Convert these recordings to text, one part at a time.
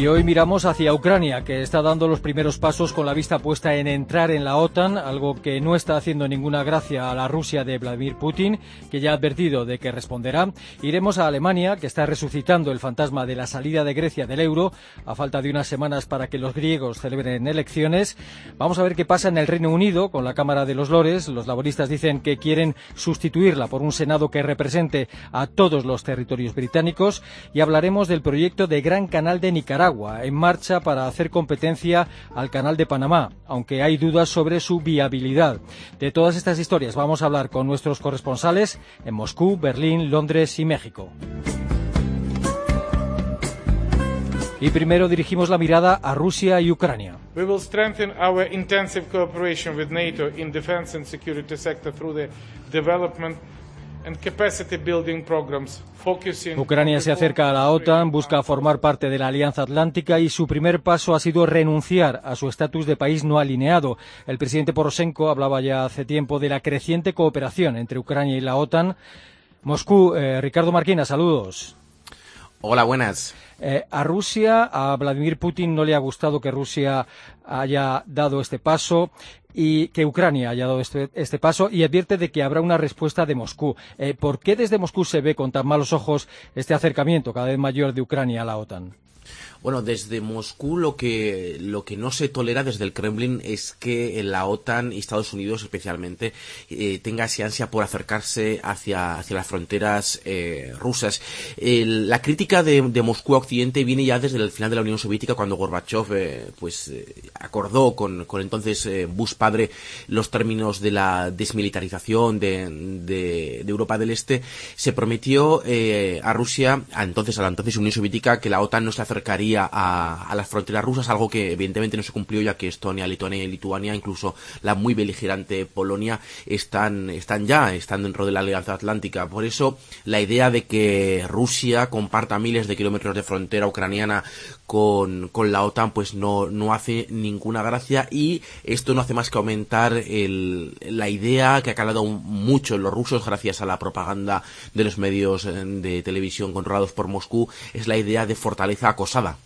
Y hoy miramos hacia Ucrania, que está dando los primeros pasos con la vista puesta en entrar en la OTAN, algo que no está haciendo ninguna gracia a la Rusia de Vladimir Putin, que ya ha advertido de que responderá. Iremos a Alemania, que está resucitando el fantasma de la salida de Grecia del euro, a falta de unas semanas para que los griegos celebren elecciones. Vamos a ver qué pasa en el Reino Unido con la Cámara de los Lores. Los laboristas dicen que quieren sustituirla por un Senado que represente a todos los territorios británicos. Y hablaremos del proyecto de Gran Canal de Nicaragua en marcha para hacer competencia al Canal de Panamá, aunque hay dudas sobre su viabilidad. De todas estas historias vamos a hablar con nuestros corresponsales en Moscú, Berlín, Londres y México. Y primero dirigimos la mirada a Rusia y Ucrania. Ucrania se acerca a la OTAN, busca formar parte de la Alianza Atlántica y su primer paso ha sido renunciar a su estatus de país no alineado. El presidente Poroshenko hablaba ya hace tiempo de la creciente cooperación entre Ucrania y la OTAN. Moscú, eh, Ricardo Marquina, saludos. Hola, buenas. Eh, a Rusia, a Vladimir Putin no le ha gustado que Rusia haya dado este paso y que Ucrania haya dado este, este paso y advierte de que habrá una respuesta de Moscú. Eh, ¿Por qué desde Moscú se ve con tan malos ojos este acercamiento cada vez mayor de Ucrania a la OTAN? Bueno, desde Moscú lo que, lo que no se tolera desde el Kremlin es que la OTAN y Estados Unidos especialmente eh, tenga ansia por acercarse hacia, hacia las fronteras eh, rusas. la crítica de, Moscú a Occidente viene ya desde el final de la Unión Soviética cuando Gorbachev eh, pues, acordó con, con entonces Bush padre los términos de la desmilitarización de, de, Europa del Este. Se prometió a Rusia, a entonces a la entonces Unión Soviética, que la OTAN no se acercaría a, las fronteras rusas, algo que evidentemente no se cumplió ya que Estonia, Lituania y Lituania, incluso la muy beligerante Polonia, están, están ya, están dentro de la Alianza Atlántica. Por eso la idea de que Rusia comparta miles de kilómetros de frontera ucraniana con, con la OTAN pues no, no hace ninguna gracia y esto no hace más que aumentar el, la idea que ha calado mucho en los rusos gracias a la propaganda de los medios eh, de televisión controlados por Moscú, es la idea de fortaleza acosada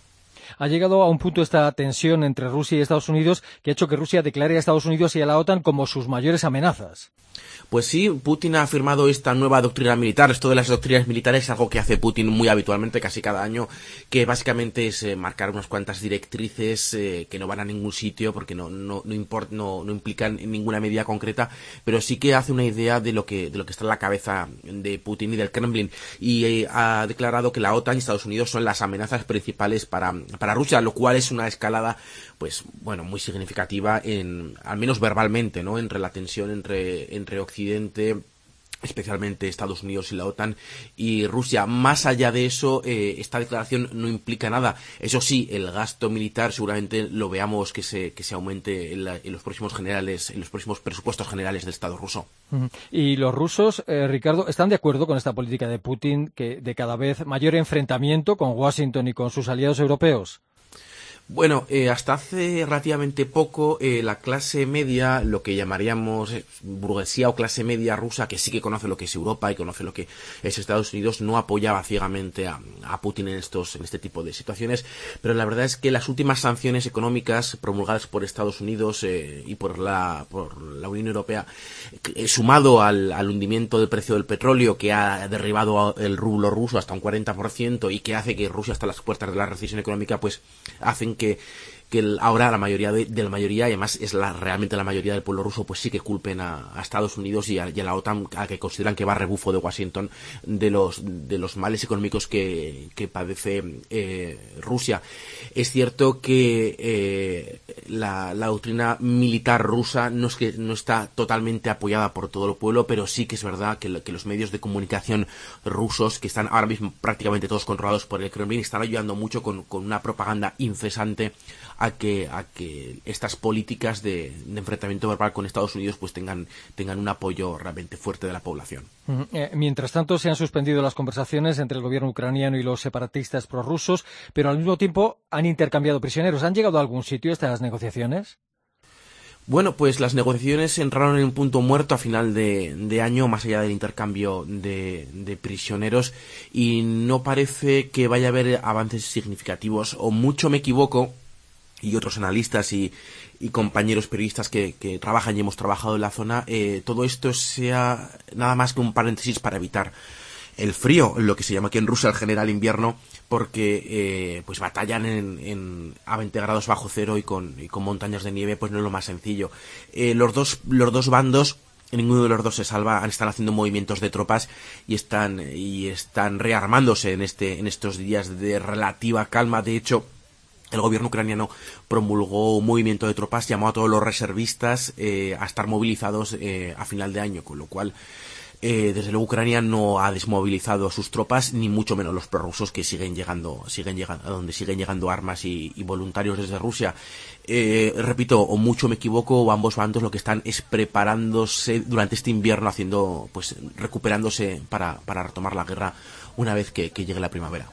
ha llegado a un punto esta tensión entre Rusia y Estados Unidos que ha hecho que Rusia declare a Estados Unidos y a la OTAN como sus mayores amenazas. Pues sí, Putin ha afirmado esta nueva doctrina militar. Esto de las doctrinas militares es algo que hace Putin muy habitualmente, casi cada año, que básicamente es eh, marcar unas cuantas directrices eh, que no van a ningún sitio porque no, no, no, no, implican ninguna medida concreta, pero sí que hace una idea de lo que, de lo que está en la cabeza de Putin y del Kremlin. Y eh, ha declarado que la OTAN y Estados Unidos son las amenazas principales para, para Rusia, lo cual es una escalada, pues, bueno, muy significativa en, al menos verbalmente, ¿no? Entre la tensión entre, entre Occidente especialmente Estados Unidos y la OTAN y Rusia. Más allá de eso, eh, esta declaración no implica nada. Eso sí, el gasto militar seguramente lo veamos que se, que se aumente en, los próximos generales, en los próximos presupuestos generales del Estado ruso. Y los rusos, eh, Ricardo, están de acuerdo con esta política de Putin que de cada vez mayor enfrentamiento con Washington y con sus aliados europeos. Bueno, eh, hasta hace relativamente poco eh, la clase media, lo que llamaríamos eh, burguesía o clase media rusa, que sí que conoce lo que es Europa y conoce lo que es Estados Unidos, no apoyaba ciegamente a, Putin en estos en este tipo de situaciones. Pero la verdad es que las últimas sanciones económicas promulgadas por Estados Unidos y por la por la Unión Europea, sumado al, al, hundimiento del precio del petróleo que ha derribado el rublo ruso hasta un 40% y que hace que Rusia hasta las puertas de la recesión económica, pues hacen que, ahora la mayoría de, la mayoría, y además es la, realmente la mayoría del pueblo ruso, pues sí que culpen a, Estados Unidos y a, la OTAN, a que consideran que va a rebufo de Washington de los, de los males económicos que, padece eh, Rusia. Es cierto que eh, la, doctrina militar rusa no es que no está totalmente apoyada por todo el pueblo, pero sí que es verdad que, que los medios de comunicación rusos, que están ahora mismo prácticamente todos controlados por el Kremlin, están ayudando mucho con, con una propaganda incesante que, a que estas políticas de, enfrentamiento verbal con Estados Unidos pues tengan, tengan un apoyo realmente fuerte de la población. Eh, mientras tanto, se han suspendido las conversaciones entre el gobierno ucraniano y los separatistas prorrusos, pero al mismo tiempo han intercambiado prisioneros. ¿Han llegado a algún sitio estas negociaciones? Bueno, pues las negociaciones entraron en un punto muerto a final de, año, más allá del intercambio de, prisioneros, y no parece que vaya a haber avances significativos, o mucho me equivoco, y otros analistas y, compañeros periodistas que, trabajan y hemos trabajado en la zona, eh, todo esto sea nada más que un paréntesis para evitar el frío, lo que se llama aquí en Rusia el general invierno, porque eh, pues batallan en, a 20 grados bajo cero y con, con montañas de nieve, pues no es lo más sencillo. Eh, los, dos, los dos bandos ninguno de los dos se salva, están haciendo movimientos de tropas y están y están rearmándose en este en estos días de relativa calma. De hecho, el gobierno ucraniano promulgó un movimiento de tropas, llamó a todos los reservistas eh, a estar movilizados a final de año, con lo cual eh, desde luego Ucrania no ha desmovilizado sus tropas, ni mucho menos los prorrusos que siguen llegando, siguen llegando, donde siguen llegando armas y, voluntarios desde Rusia. Eh, repito, o mucho me equivoco, o ambos bandos lo que están es preparándose durante este invierno, haciendo, pues, recuperándose para, para retomar la guerra una vez que, llegue la primavera.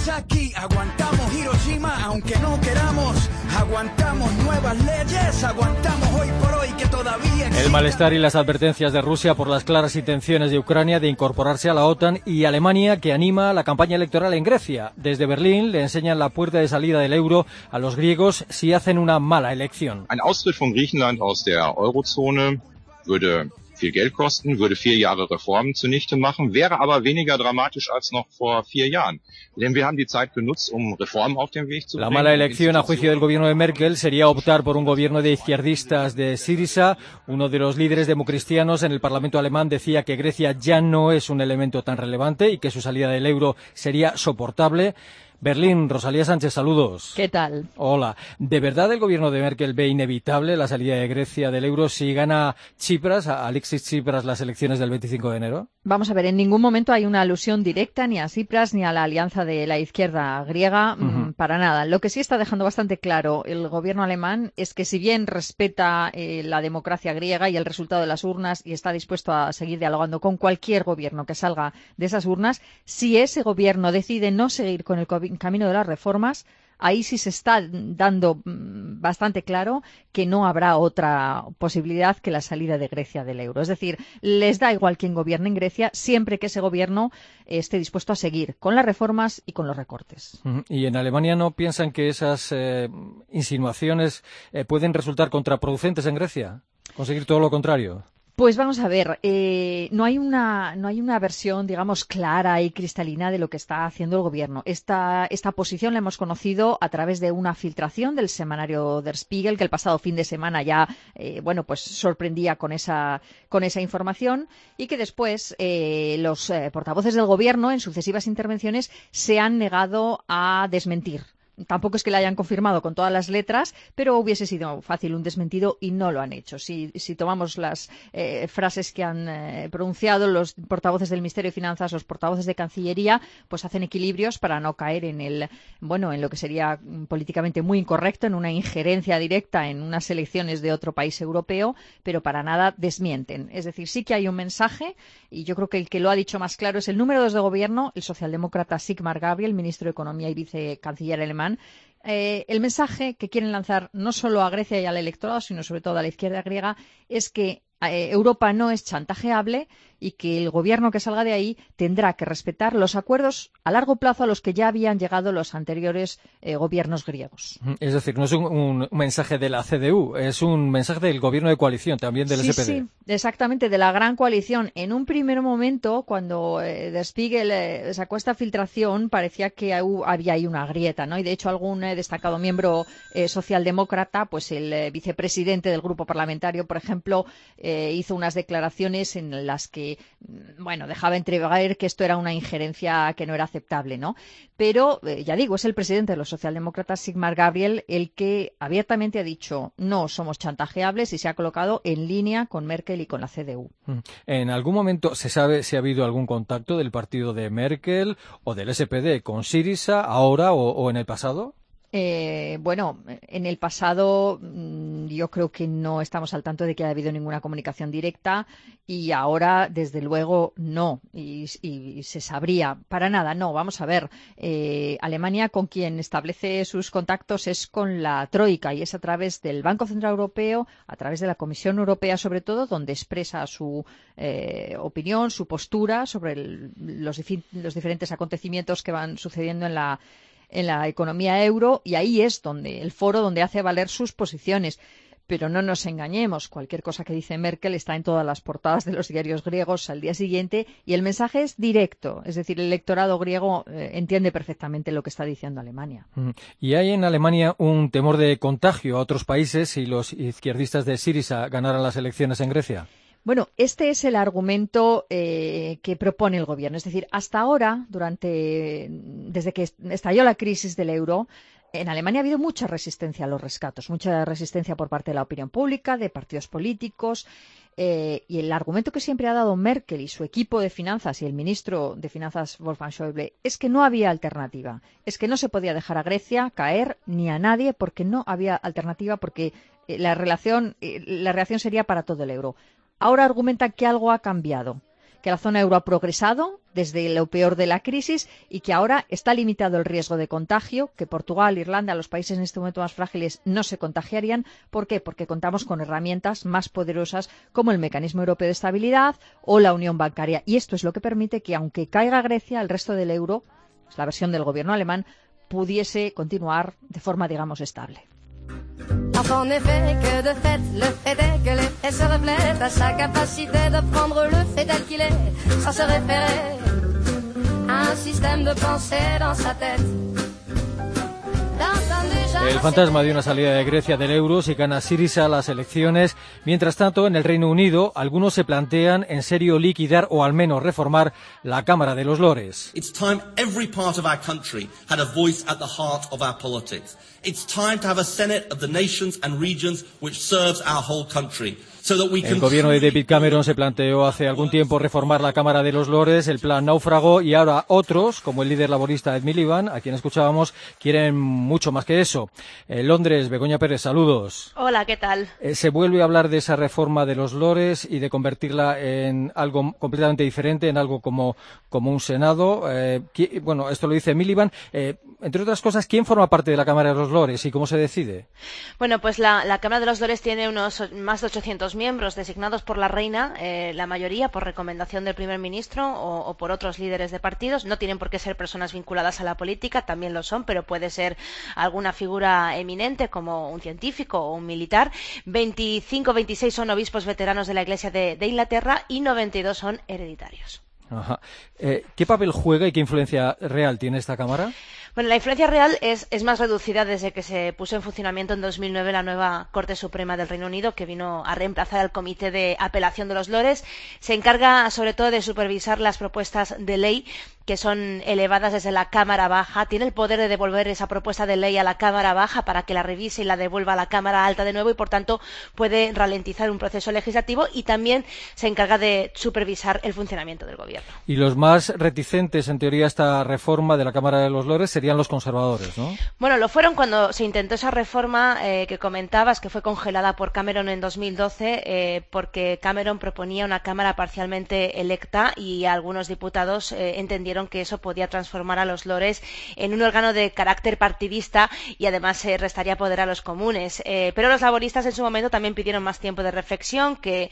Nagasaki, aguantamos Hiroshima, aunque no queramos, aguantamos nuevas leyes, aguantamos hoy por hoy que todavía el malestar y las advertencias de Rusia por las claras intenciones de Ucrania de incorporarse a la OTAN y Alemania que anima la campaña electoral en Grecia. Desde Berlín le enseñan la puerta de salida del euro a los griegos si hacen una mala elección. Ein Austritt von Griechenland aus der Eurozone würde viel Geld kosten, würde vier Jahre Reformen zunichte machen, wäre aber weniger dramatisch als noch vor vier Jahren. Denn wir haben die Zeit genutzt, um Reformen auf den Weg zu bringen. La mala elección a juicio del gobierno de Merkel sería optar por un gobierno de izquierdistas de Syriza. Uno de los líderes democristianos en el Parlamento alemán decía que Grecia ya no es un elemento tan relevante y que su salida del euro sería soportable. Berlín, Rosalía Sánchez, saludos. ¿Qué tal? Hola. ¿De verdad el gobierno de Merkel ve inevitable la salida de Grecia del euro si gana Chipras, Alexis Chipras, las elecciones del 25 de enero? Vamos a ver, en ningún momento hay una alusión directa ni a Tsipras ni a la alianza de la izquierda griega, mm, para nada. Lo que sí está dejando bastante claro el gobierno alemán es que si bien respeta eh, la democracia griega y el resultado de las urnas y está dispuesto a seguir dialogando con cualquier gobierno que salga de esas urnas, si ese gobierno decide no seguir con el camino de las reformas, ahí sí se está dando mm, bastante claro que no habrá otra posibilidad que la salida de Grecia del euro. Es decir, les da igual quien gobierne en Grecia siempre que ese gobierno esté dispuesto a seguir con las reformas y con los recortes. ¿Y en Alemania no piensan que esas eh, insinuaciones eh, pueden resultar contraproducentes en Grecia? ¿Conseguir todo lo contrario? Pues vamos a ver, eh, no hay una no hay una versión, digamos, clara y cristalina de lo que está haciendo el gobierno. Esta, esta posición la hemos conocido a través de una filtración del semanario Der Spiegel, que el pasado fin de semana ya, eh, bueno, pues sorprendía con esa con esa información y que después eh, los portavoces del gobierno en sucesivas intervenciones se han negado a desmentir tampoco es que la hayan confirmado con todas las letras, pero hubiese sido fácil un desmentido y no lo han hecho. Si, tomamos las eh, frases que han eh, pronunciado los portavoces del Ministerio de Finanzas, los portavoces de Cancillería, pues hacen equilibrios para no caer en el, bueno, en lo que sería políticamente muy incorrecto, en una injerencia directa en unas elecciones de otro país europeo, pero para nada desmienten. Es decir, sí que hay un mensaje y yo creo que el que lo ha dicho más claro es el número dos de gobierno, el socialdemócrata Sigmar Gabriel, ministro de Economía y vicecanciller alemán, eh, el mensaje que quieren lanzar no solo a Grecia y al electorado, sino sobre todo a la izquierda griega, es que eh, Europa no es chantajeable y que el gobierno que salga de ahí tendrá que respetar los acuerdos a largo plazo a los que ya habían llegado los anteriores eh, gobiernos griegos. Es decir, no es un, mensaje de la CDU, es un mensaje del gobierno de coalición, también del SPD. Sí, exactamente, de la gran coalición. En un primer momento, cuando eh, Der Spiegel eh, sacó esta filtración, parecía que había ahí una grieta, ¿no? Y de hecho algún destacado miembro socialdemócrata, pues el vicepresidente del grupo parlamentario, por ejemplo, hizo unas declaraciones en las que eh, bueno, dejaba entrever que esto era una injerencia que no era aceptable, ¿no? Pero, eh, ya digo, es el presidente de los socialdemócratas, Sigmar Gabriel, el que abiertamente ha dicho no somos chantajeables y se ha colocado en línea con Merkel y con la CDU. Mm. ¿En algún momento se sabe si ha habido algún contacto del partido de Merkel o del SPD con Sirisa ahora o en el pasado? Eh, bueno, en el pasado mm, yo creo que no estamos al tanto de que haya habido ninguna comunicación directa y ahora, desde luego, no. Y, se sabría. Para nada, no. Vamos a ver. Eh, Alemania con quien establece sus contactos es con la Troika y es a través del Banco Central Europeo, a través de la Comisión Europea sobre todo, donde expresa su eh, opinión, su postura sobre los diferentes acontecimientos que van sucediendo en la en la economía euro y ahí es donde el foro donde hace valer sus posiciones. Pero no nos engañemos, cualquier cosa que dice Merkel está en todas las portadas de los diarios griegos al día siguiente y el mensaje es directo, es decir, el electorado griego eh, entiende perfectamente lo que está diciendo Alemania. ¿Y hay en Alemania un temor de contagio a otros países si los izquierdistas de Sirisa ganaran las elecciones en Grecia? Bueno, este es el argumento eh, que propone el gobierno. Es decir, hasta ahora, durante, desde que estalló la crisis del euro, en Alemania ha habido mucha resistencia a los rescatos, mucha resistencia por parte de la opinión pública, de partidos políticos. Eh, y el argumento que siempre ha dado Merkel y su equipo de finanzas y el ministro de finanzas Wolfgang Schäuble es que no había alternativa, es que no se podía dejar a Grecia caer ni a nadie porque no había alternativa porque eh, la relación, la reacción sería para todo el euro ahora argumentan que algo ha cambiado, que la zona euro ha progresado desde lo peor de la crisis y que ahora está limitado el riesgo de contagio, que Portugal, Irlanda, los países en este momento más frágiles no se contagiarían. ¿Por qué? Porque contamos con herramientas más poderosas como el Mecanismo Europeo de Estabilidad o la Unión Bancaria. Y esto es lo que permite que, aunque caiga Grecia, el resto del euro, es la versión del gobierno alemán, pudiese continuar de forma, digamos, estable. En effet que de fait, le fait est que l'effet se reflète à sa capacité de prendre le fait tel qu'il est, sans se référer à un système de pensée dans sa tête. El fantasma de una salida de Grecia del euro si gana Sirisa las elecciones. Mientras tanto, en el Reino Unido, algunos se plantean en serio liquidar o al menos reformar la Cámara de los Lores. It's time every part of our country had a voice at the heart of our politics. It's time to have a Senate of the nations and regions which serves our whole country. El gobierno de David Cameron se planteó hace algún tiempo reformar la Cámara de los Lores, el plan náufrago, y ahora otros, como el líder laborista Ed Miliband, a quien escuchábamos, quieren mucho más que eso. En Londres, Begoña Pérez, saludos. Hola, ¿qué tal? Eh, se vuelve a hablar de esa reforma de los Lores y de convertirla en algo completamente diferente, en algo como, como un Senado. Eh, bueno, esto lo dice Miliband. Eh, entre otras cosas, ¿quién forma parte de la Cámara de los Lores y cómo se decide? Bueno, pues la, la Cámara de los Lores tiene unos más de 800 miembros designados por la reina, eh, la mayoría por recomendación del primer ministro o, por otros líderes de partidos. No tienen por qué ser personas vinculadas a la política, también lo son, pero puede ser alguna figura eminente como un científico o un militar. 25, 26 son obispos veteranos de la Iglesia de, Inglaterra y 92 son hereditarios. Eh, ¿Qué papel juega y qué influencia real tiene esta Cámara? Bueno, la influencia real es, más reducida desde que se puso en funcionamiento en 2009 la nueva Corte Suprema del Reino Unido, que vino a reemplazar al Comité de Apelación de los Lores. Se encarga sobre todo de supervisar las propuestas de ley que son elevadas desde la Cámara Baja, tiene el poder de devolver esa propuesta de ley a la Cámara Baja para que la revise y la devuelva a la Cámara Alta de nuevo y, por tanto, puede ralentizar un proceso legislativo y también se encarga de supervisar el funcionamiento del Gobierno. Y los más reticentes, en teoría, a esta reforma de la Cámara de los Lores serían los conservadores, ¿no? Bueno, lo fueron cuando se intentó esa reforma eh, que comentabas, que fue congelada por Cameron en 2012, eh, porque Cameron proponía una Cámara parcialmente electa y algunos diputados eh, entendieron que eso podía transformar a los lores en un órgano de carácter partidista y además restaría poder a los comunes. Eh, pero los laboristas en su momento también pidieron más tiempo de reflexión, que,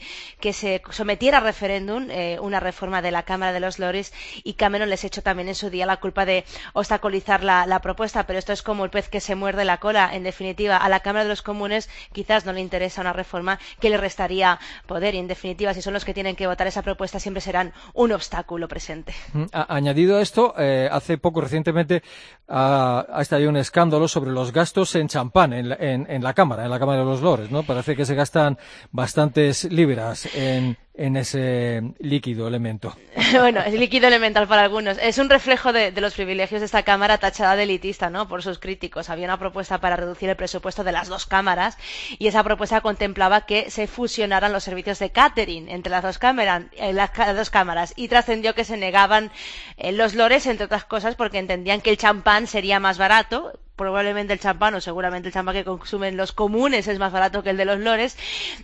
se sometiera a referéndum una reforma de la Cámara de los Lores y Cameron les echó también en su día la culpa de obstaculizar la, propuesta, pero esto es como el pez que se muerde la cola. En definitiva, a la Cámara de los Comunes quizás no le interesa una reforma que le restaría poder y en definitiva, si son los que tienen que votar esa propuesta, siempre serán un obstáculo presente. Mm, añadido a esto, eh, hace poco, recientemente, ha, estallado un escándalo sobre los gastos en champán en, la Cámara, en la Cámara de los Lores, ¿no? Parece que se gastan bastantes libras en, en ese líquido elemento. bueno, es líquido elemental para algunos. Es un reflejo de, los privilegios de esta Cámara tachada de elitista, ¿no? Por sus críticos. Había una propuesta para reducir el presupuesto de las dos cámaras y esa propuesta contemplaba que se fusionaran los servicios de catering entre las dos, cámaras, eh, las dos cámaras y trascendió que se negaban eh, los lores, entre otras cosas, porque entendían que el champán sería más barato probablemente el champán o seguramente el champán que consumen los comunes es más barato que el de los lores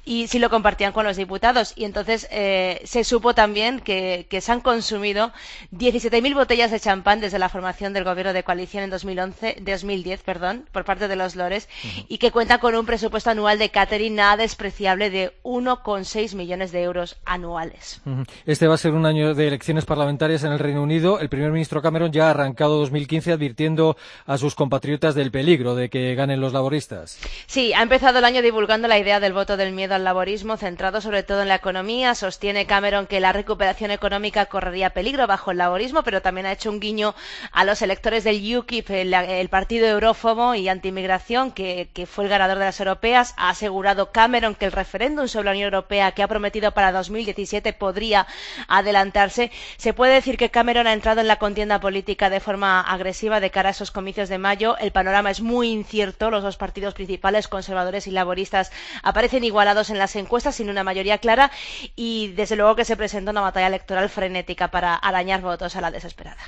y si lo compartían con los diputados. Y entonces eh, se supo también que, que se han consumido 17.000 botellas de champán desde la formación del gobierno de coalición en 2011, 2010 perdón, por parte de los lores uh -huh. y que cuenta con un presupuesto anual de catering nada despreciable de 1,6 millones de euros anuales. Uh -huh. Este va a ser un año de elecciones parlamentarias en el Reino Unido. El primer ministro Cameron ya ha arrancado 2015 advirtiendo a sus compatriotas del peligro de que ganen los laboristas. Sí, ha empezado el año divulgando la idea del voto del miedo al laborismo, centrado sobre todo en la economía. Sostiene Cameron que la recuperación económica correría peligro bajo el laborismo, pero también ha hecho un guiño a los electores del UKIP, el, el partido eurófobo y antimigración, que, que fue el ganador de las europeas. Ha asegurado Cameron que el referéndum sobre la Unión Europea que ha prometido para 2017 podría adelantarse. Se puede decir que Cameron ha entrado en la contienda política de forma agresiva de cara a esos comicios de mayo. El panorama es muy incierto. Los dos partidos principales, conservadores y laboristas, aparecen igualados en las encuestas sin una mayoría clara y desde luego que se presenta una batalla electoral frenética para arañar votos a la desesperada.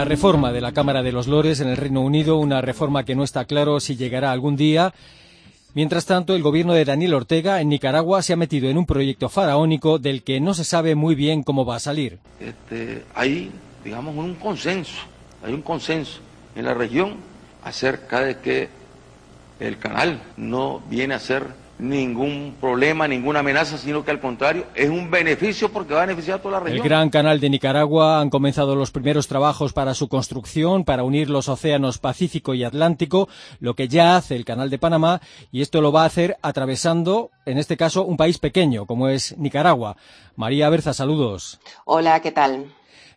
La reforma de la Cámara de los Lores en el Reino Unido, una reforma que no está claro si llegará algún día. Mientras tanto, el gobierno de Daniel Ortega en Nicaragua se ha metido en un proyecto faraónico del que no se sabe muy bien cómo va a salir. Este, hay, digamos, un consenso, hay un consenso en la región acerca de que el canal no viene a ser ningún problema, ninguna amenaza, sino que al contrario es un beneficio porque va a beneficiar a toda la región. El Gran Canal de Nicaragua han comenzado los primeros trabajos para su construcción, para unir los océanos Pacífico y Atlántico, lo que ya hace el Canal de Panamá, y esto lo va a hacer atravesando, en este caso, un país pequeño, como es Nicaragua. María Berza, saludos. Hola, ¿qué tal?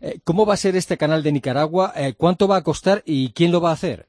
Eh, ¿Cómo va a ser este canal de Nicaragua? Eh, ¿Cuánto va a costar y quién lo va a hacer?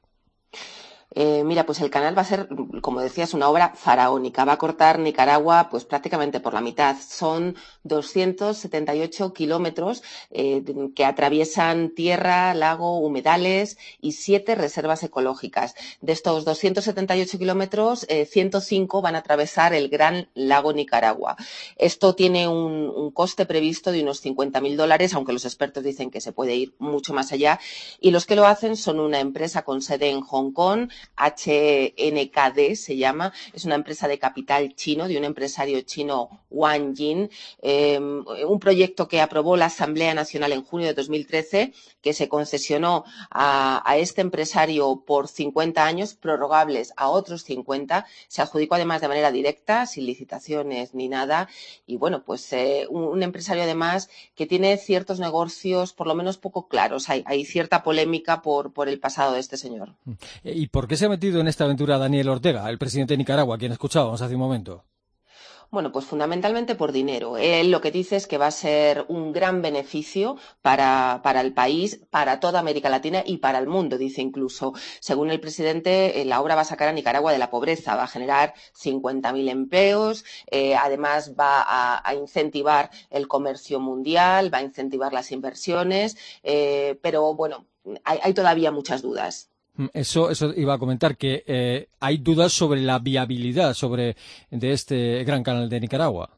Eh, mira, pues el canal va a ser, como decías, una obra faraónica. Va a cortar Nicaragua, pues prácticamente por la mitad. Son 278 kilómetros eh, que atraviesan tierra, lago, humedales y siete reservas ecológicas. De estos 278 kilómetros, eh, 105 van a atravesar el gran lago Nicaragua. Esto tiene un, un coste previsto de unos 50.000 dólares, aunque los expertos dicen que se puede ir mucho más allá. Y los que lo hacen son una empresa con sede en Hong Kong, HNKD se llama, es una empresa de capital chino, de un empresario chino Wang Jin, eh, un proyecto que aprobó la Asamblea Nacional en junio de 2013, que se concesionó a, este empresario por 50 años, prorrogables a otros 50, se adjudicó además de manera directa, sin licitaciones ni nada, y bueno, pues eh, un, empresario además que tiene ciertos negocios por lo menos poco claros, hay, cierta polémica por, por el pasado de este señor. ¿Y por qué se ha metido en esta aventura Daniel Ortega, el presidente de Nicaragua, quien escuchábamos hace un momento? Bueno, pues fundamentalmente por dinero. Él lo que dice es que va a ser un gran beneficio para, para el país, para toda América Latina y para el mundo, dice incluso. Según el presidente, la obra va a sacar a Nicaragua de la pobreza, va a generar 50.000 empleos, eh, además va a, incentivar el comercio mundial, va a incentivar las inversiones, eh, pero bueno, hay todavía muchas dudas. Eso, eso iba a comentar que eh, hay dudas sobre la viabilidad sobre de este gran canal de Nicaragua.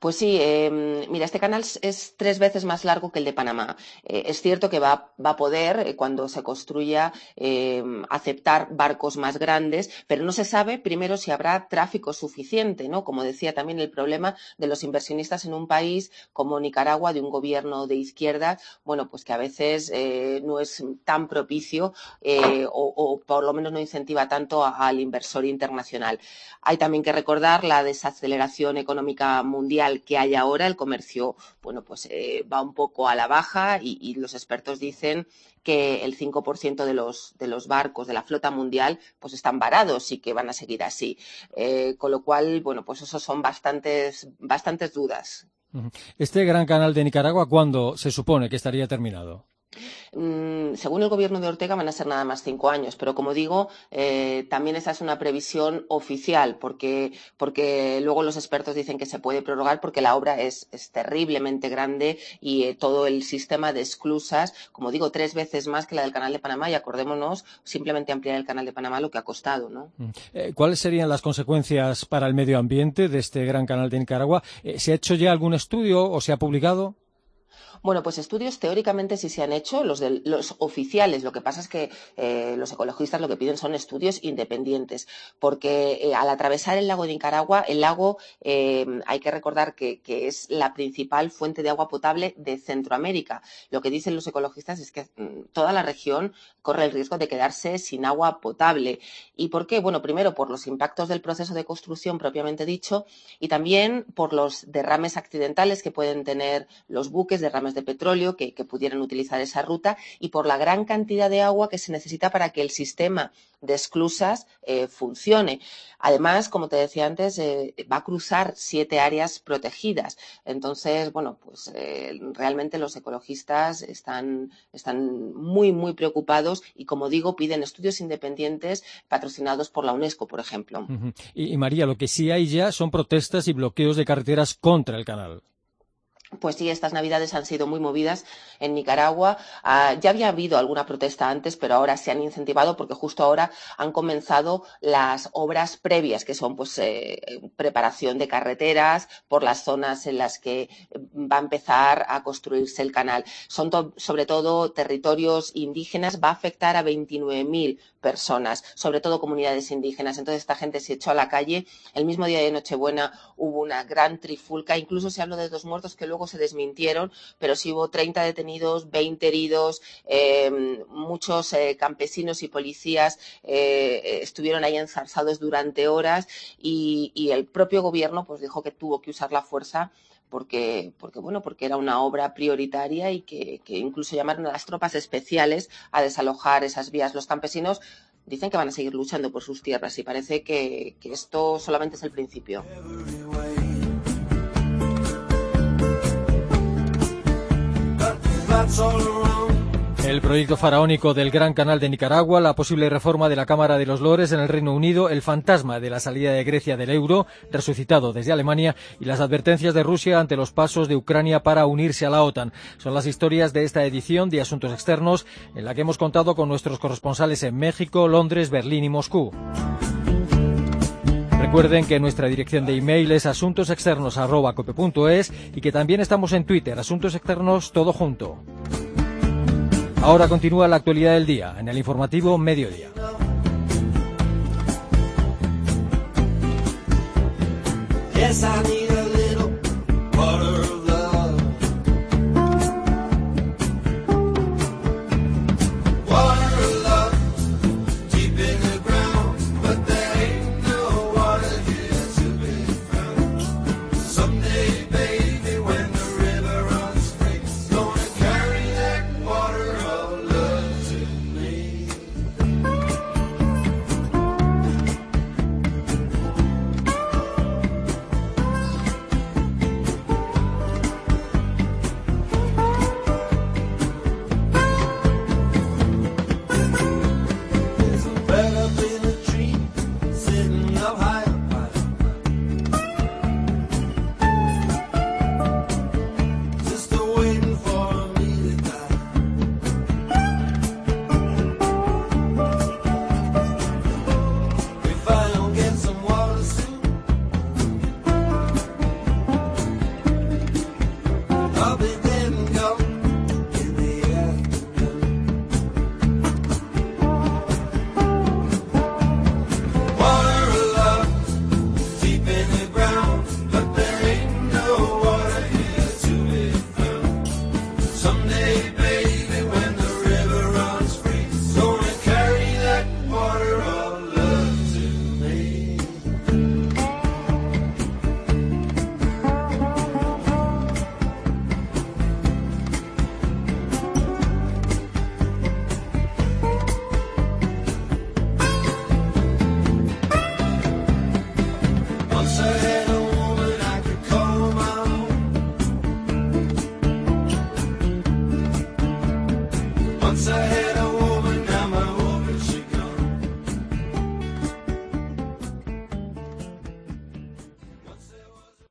Pues sí, eh, mira, este canal es tres veces más largo que el de Panamá. Eh, es cierto que va, va a poder, eh, cuando se construya, eh, aceptar barcos más grandes, pero no se sabe primero si habrá tráfico suficiente, ¿no? Como decía también el problema de los inversionistas en un país como Nicaragua, de un gobierno de izquierda, bueno, pues que a veces eh, no es tan propicio o, o, por lo menos no incentiva tanto al inversor internacional. Hay también que recordar la desaceleración económica mundial que hay ahora, el comercio, bueno, pues eh, va un poco a la baja y, y los expertos dicen que el 5% de los, de los barcos de la flota mundial pues están varados y que van a seguir así. Eh, con lo cual, bueno, pues eso son bastantes, bastantes dudas. Este gran canal de Nicaragua, ¿cuándo se supone que estaría terminado? Mm, según el gobierno de Ortega van a ser nada más cinco años, pero como digo, eh, también esa es una previsión oficial, porque, porque luego los expertos dicen que se puede prorrogar porque la obra es, es terriblemente grande y eh, todo el sistema de esclusas, como digo, tres veces más que la del Canal de Panamá y acordémonos simplemente ampliar el Canal de Panamá lo que ha costado. ¿no? Mm. Eh, ¿Cuáles serían las consecuencias para el medio ambiente de este gran canal de Nicaragua? ¿Se ha hecho ya algún estudio o se ha publicado? Bueno, pues estudios teóricamente sí se han hecho, los, de, los oficiales. Lo que pasa es que eh, los ecologistas lo que piden son estudios independientes, porque eh, al atravesar el lago de Nicaragua, el lago eh, hay que recordar que, es la principal fuente de agua potable de Centroamérica. Lo que dicen los ecologistas es que mm, toda la región corre el riesgo de quedarse sin agua potable. ¿Y por qué? Bueno, primero por los impactos del proceso de construcción propiamente dicho y también por los derrames accidentales que pueden tener los buques, derrames de petróleo que, pudieran utilizar esa ruta y por la gran cantidad de agua que se necesita para que el sistema de esclusas eh, funcione. Además, como te decía antes, eh, va a cruzar siete áreas protegidas. Entonces, bueno, pues eh, realmente los ecologistas están, están muy, muy preocupados y, como digo, piden estudios independientes patrocinados por la UNESCO, por ejemplo. Y María, lo que sí hay ya son protestas y bloqueos de carreteras contra el canal. Pues sí, estas navidades han sido muy movidas en Nicaragua. Uh, ya había habido alguna protesta antes, pero ahora se han incentivado porque justo ahora han comenzado las obras previas, que son pues eh, preparación de carreteras por las zonas en las que va a empezar a construirse el canal. Son sobre todo territorios indígenas, va a afectar a 29.000 personas, sobre todo comunidades indígenas. Entonces esta gente se echó a la calle. El mismo día de Nochebuena hubo una gran trifulca, incluso se habló de dos muertos que luego luego se desmintieron, pero sí hubo 30 detenidos, 20 heridos, eh, muchos eh, campesinos y policías eh, estuvieron ahí enzarzados durante horas y, el propio gobierno pues dijo que tuvo que usar la fuerza porque, porque, bueno, porque era una obra prioritaria y que, incluso llamaron a las tropas especiales a desalojar esas vías. Los campesinos dicen que van a seguir luchando por sus tierras y parece que esto solamente es el principio. El proyecto faraónico del Gran Canal de Nicaragua, la posible reforma de la Cámara de los Lores en el Reino Unido, el fantasma de la salida de Grecia del euro, resucitado desde Alemania, y las advertencias de Rusia ante los pasos de Ucrania para unirse a la OTAN. Son las historias de esta edición de Asuntos Externos, en la que hemos contado con nuestros corresponsales en México, Londres, Berlín y Moscú. Recuerden que nuestra dirección de email es asuntosexternos.cope.es y que también estamos en Twitter, Asuntos Externos Todo Junto. Ahora continúa la actualidad del día en el informativo Mediodía.